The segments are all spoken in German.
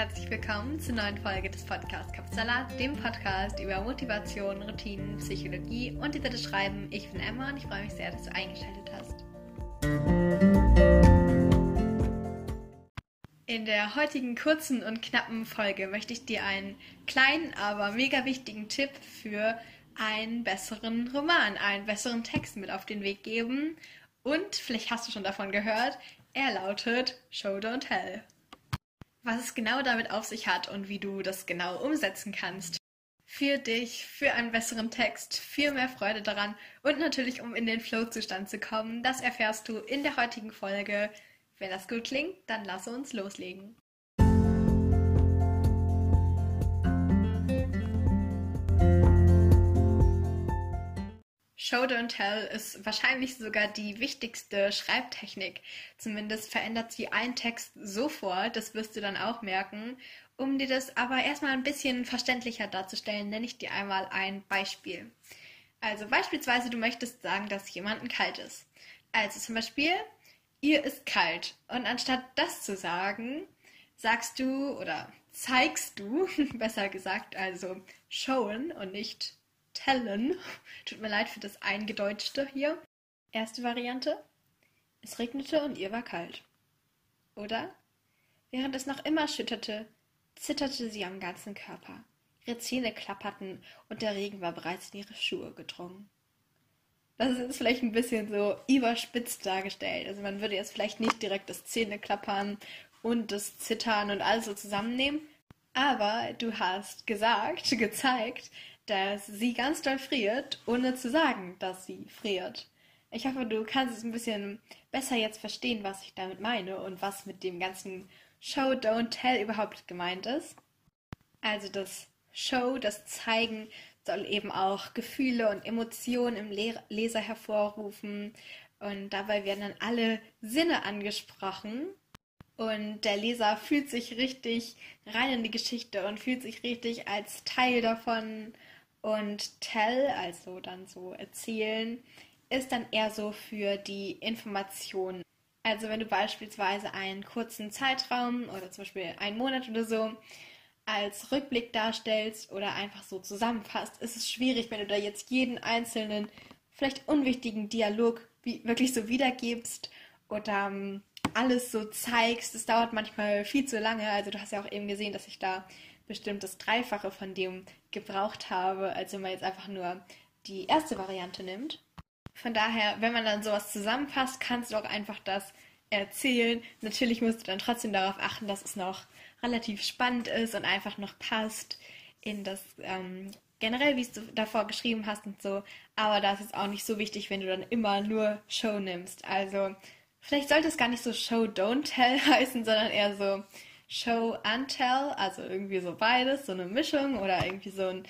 herzlich willkommen zur neuen Folge des Podcasts Kapsalat, dem Podcast über Motivation, Routinen, Psychologie und die dritte Schreiben. Ich bin Emma und ich freue mich sehr, dass du eingeschaltet hast. In der heutigen kurzen und knappen Folge möchte ich dir einen kleinen, aber mega wichtigen Tipp für einen besseren Roman, einen besseren Text mit auf den Weg geben. Und vielleicht hast du schon davon gehört, er lautet Show Don't Tell. Was es genau damit auf sich hat und wie du das genau umsetzen kannst. Für dich, für einen besseren Text, für mehr Freude daran und natürlich, um in den Flow-Zustand zu kommen, das erfährst du in der heutigen Folge. Wenn das gut klingt, dann lass uns loslegen. Show Don't Tell ist wahrscheinlich sogar die wichtigste Schreibtechnik. Zumindest verändert sie einen Text sofort, das wirst du dann auch merken. Um dir das aber erstmal ein bisschen verständlicher darzustellen, nenne ich dir einmal ein Beispiel. Also beispielsweise, du möchtest sagen, dass jemandem kalt ist. Also zum Beispiel, ihr ist kalt. Und anstatt das zu sagen, sagst du oder zeigst du, besser gesagt, also showen und nicht tellen. Tut mir leid für das Eingedeutschte hier. Erste Variante. Es regnete und ihr war kalt. Oder? Während es noch immer schütterte, zitterte sie am ganzen Körper. Ihre Zähne klapperten und der Regen war bereits in ihre Schuhe gedrungen. Das ist vielleicht ein bisschen so überspitzt dargestellt. Also man würde jetzt vielleicht nicht direkt das Zähneklappern und das Zittern und alles so zusammennehmen. Aber du hast gesagt, gezeigt, dass sie ganz doll friert, ohne zu sagen, dass sie friert. Ich hoffe, du kannst es ein bisschen besser jetzt verstehen, was ich damit meine und was mit dem ganzen Show, Don't Tell überhaupt gemeint ist. Also das Show, das Zeigen soll eben auch Gefühle und Emotionen im Leser hervorrufen und dabei werden dann alle Sinne angesprochen und der Leser fühlt sich richtig rein in die Geschichte und fühlt sich richtig als Teil davon und tell, also dann so erzählen, ist dann eher so für die Information. Also wenn du beispielsweise einen kurzen Zeitraum oder zum Beispiel einen Monat oder so als Rückblick darstellst oder einfach so zusammenfasst, ist es schwierig, wenn du da jetzt jeden einzelnen, vielleicht unwichtigen Dialog wirklich so wiedergibst oder ähm, alles so zeigst. Es dauert manchmal viel zu lange. Also du hast ja auch eben gesehen, dass ich da bestimmt das Dreifache von dem gebraucht habe, als wenn man jetzt einfach nur die erste Variante nimmt. Von daher, wenn man dann sowas zusammenfasst, kannst du auch einfach das erzählen. Natürlich musst du dann trotzdem darauf achten, dass es noch relativ spannend ist und einfach noch passt in das ähm, generell, wie es du davor geschrieben hast und so. Aber das ist auch nicht so wichtig, wenn du dann immer nur Show nimmst. Also vielleicht sollte es gar nicht so Show Don't Tell heißen, sondern eher so Show and Tell, also irgendwie so beides, so eine Mischung oder irgendwie so ein,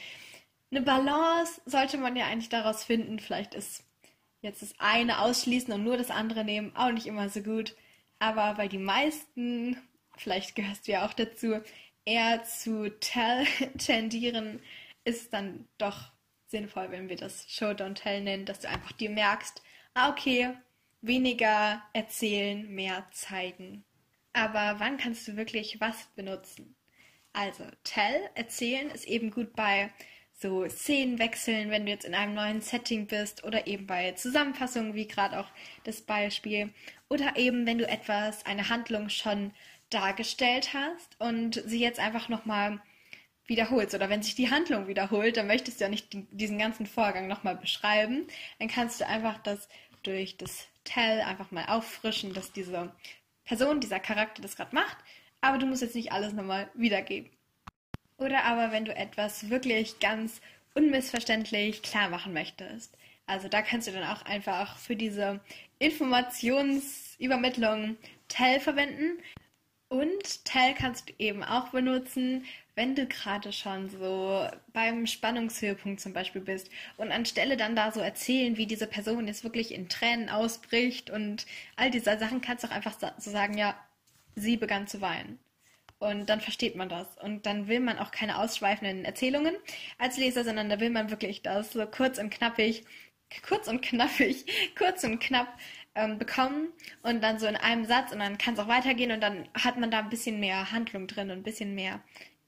eine Balance sollte man ja eigentlich daraus finden. Vielleicht ist jetzt das eine ausschließen und nur das andere nehmen auch nicht immer so gut. Aber weil die meisten, vielleicht gehörst du ja auch dazu, eher zu Tell tendieren, ist es dann doch sinnvoll, wenn wir das Show Don't Tell nennen, dass du einfach dir merkst, ah okay, weniger erzählen, mehr zeigen. Aber wann kannst du wirklich was benutzen? Also, tell, erzählen ist eben gut bei so Szenenwechseln, wenn du jetzt in einem neuen Setting bist oder eben bei Zusammenfassungen, wie gerade auch das Beispiel. Oder eben, wenn du etwas, eine Handlung schon dargestellt hast und sie jetzt einfach nochmal wiederholst. Oder wenn sich die Handlung wiederholt, dann möchtest du ja nicht diesen ganzen Vorgang nochmal beschreiben. Dann kannst du einfach das durch das Tell einfach mal auffrischen, dass diese Person, dieser Charakter das gerade macht, aber du musst jetzt nicht alles nochmal wiedergeben. Oder aber wenn du etwas wirklich ganz unmissverständlich klar machen möchtest. Also da kannst du dann auch einfach für diese Informationsübermittlung Tell verwenden. Und Tell kannst du eben auch benutzen, wenn du gerade schon so beim Spannungshöhepunkt zum Beispiel bist und anstelle dann da so erzählen, wie diese Person jetzt wirklich in Tränen ausbricht und all diese Sachen, kannst du auch einfach so sagen, ja, sie begann zu weinen. Und dann versteht man das. Und dann will man auch keine ausschweifenden Erzählungen als Leser, sondern da will man wirklich das so kurz und knappig, kurz und knappig, kurz und knapp ähm, bekommen und dann so in einem Satz und dann kann es auch weitergehen und dann hat man da ein bisschen mehr Handlung drin und ein bisschen mehr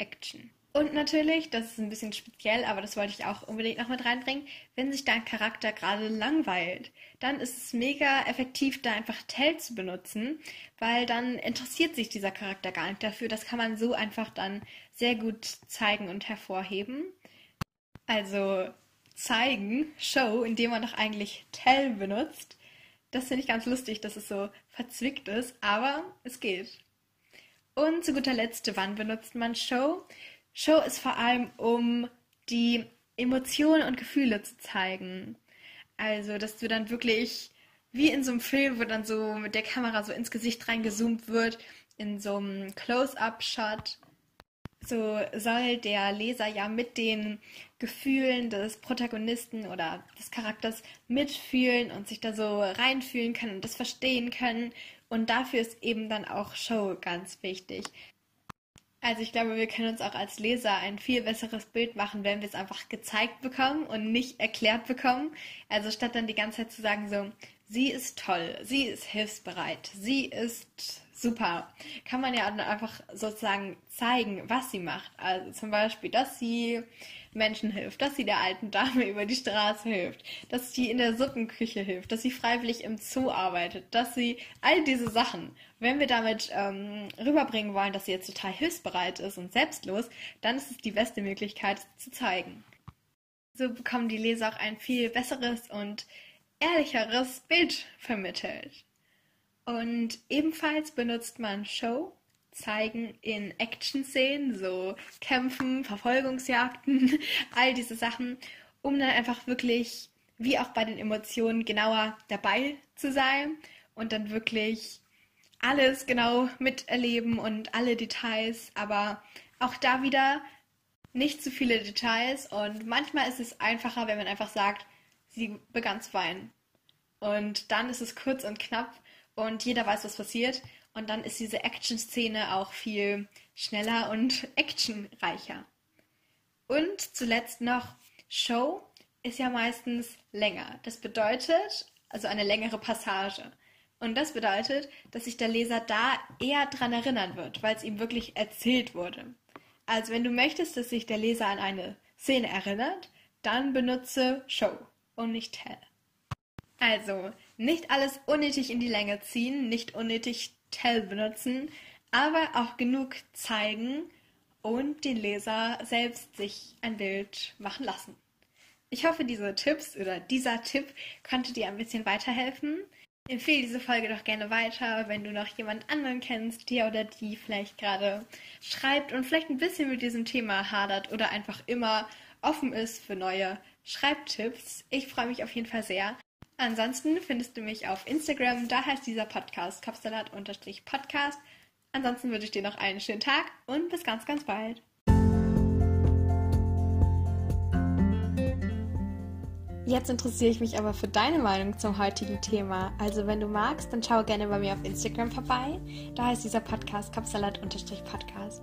Action. Und natürlich, das ist ein bisschen speziell, aber das wollte ich auch unbedingt noch mit reinbringen, wenn sich dein Charakter gerade langweilt, dann ist es mega effektiv, da einfach Tell zu benutzen, weil dann interessiert sich dieser Charakter gar nicht dafür. Das kann man so einfach dann sehr gut zeigen und hervorheben. Also zeigen, Show, indem man doch eigentlich Tell benutzt. Das finde ich ganz lustig, dass es so verzwickt ist, aber es geht. Und zu guter Letzt, wann benutzt man Show? Show ist vor allem, um die Emotionen und Gefühle zu zeigen. Also, dass du dann wirklich wie in so einem Film, wo dann so mit der Kamera so ins Gesicht reingezoomt wird, in so einem Close-up-Shot. So soll der Leser ja mit den Gefühlen des Protagonisten oder des Charakters mitfühlen und sich da so reinfühlen können und das verstehen können. Und dafür ist eben dann auch Show ganz wichtig. Also ich glaube, wir können uns auch als Leser ein viel besseres Bild machen, wenn wir es einfach gezeigt bekommen und nicht erklärt bekommen. Also statt dann die ganze Zeit zu sagen so, sie ist toll, sie ist hilfsbereit, sie ist super, kann man ja einfach sozusagen zeigen, was sie macht. Also zum Beispiel, dass sie Menschen hilft, dass sie der alten Dame über die Straße hilft, dass sie in der Suppenküche hilft, dass sie freiwillig im Zoo arbeitet, dass sie all diese Sachen, wenn wir damit ähm, rüberbringen wollen, dass sie jetzt total hilfsbereit ist und selbstlos, dann ist es die beste Möglichkeit zu zeigen. So bekommen die Leser auch ein viel besseres und ehrlicheres Bild vermittelt. Und ebenfalls benutzt man Show zeigen in Action-Szenen, so Kämpfen, Verfolgungsjagden, all diese Sachen, um dann einfach wirklich, wie auch bei den Emotionen, genauer dabei zu sein und dann wirklich alles genau miterleben und alle Details, aber auch da wieder nicht zu viele Details und manchmal ist es einfacher, wenn man einfach sagt, sie begann zu weinen. Und dann ist es kurz und knapp und jeder weiß, was passiert und dann ist diese Action-Szene auch viel schneller und actionreicher. Und zuletzt noch, Show ist ja meistens länger. Das bedeutet, also eine längere Passage. Und das bedeutet, dass sich der Leser da eher dran erinnern wird, weil es ihm wirklich erzählt wurde. Also wenn du möchtest, dass sich der Leser an eine Szene erinnert, dann benutze Show und nicht Tell. Also, nicht alles unnötig in die Länge ziehen, nicht unnötig Tell benutzen, aber auch genug zeigen und den Leser selbst sich ein Bild machen lassen. Ich hoffe, diese Tipps oder dieser Tipp konnte dir ein bisschen weiterhelfen. Empfehle diese Folge doch gerne weiter, wenn du noch jemand anderen kennst, der oder die vielleicht gerade schreibt und vielleicht ein bisschen mit diesem Thema hadert oder einfach immer offen ist für neue Schreibtipps. Ich freue mich auf jeden Fall sehr. Ansonsten findest du mich auf Instagram, da heißt dieser Podcast Kapsalat-Podcast. Ansonsten wünsche ich dir noch einen schönen Tag und bis ganz, ganz bald. Jetzt interessiere ich mich aber für deine Meinung zum heutigen Thema. Also wenn du magst, dann schau gerne bei mir auf Instagram vorbei. Da heißt dieser Podcast Kapsalat-Podcast.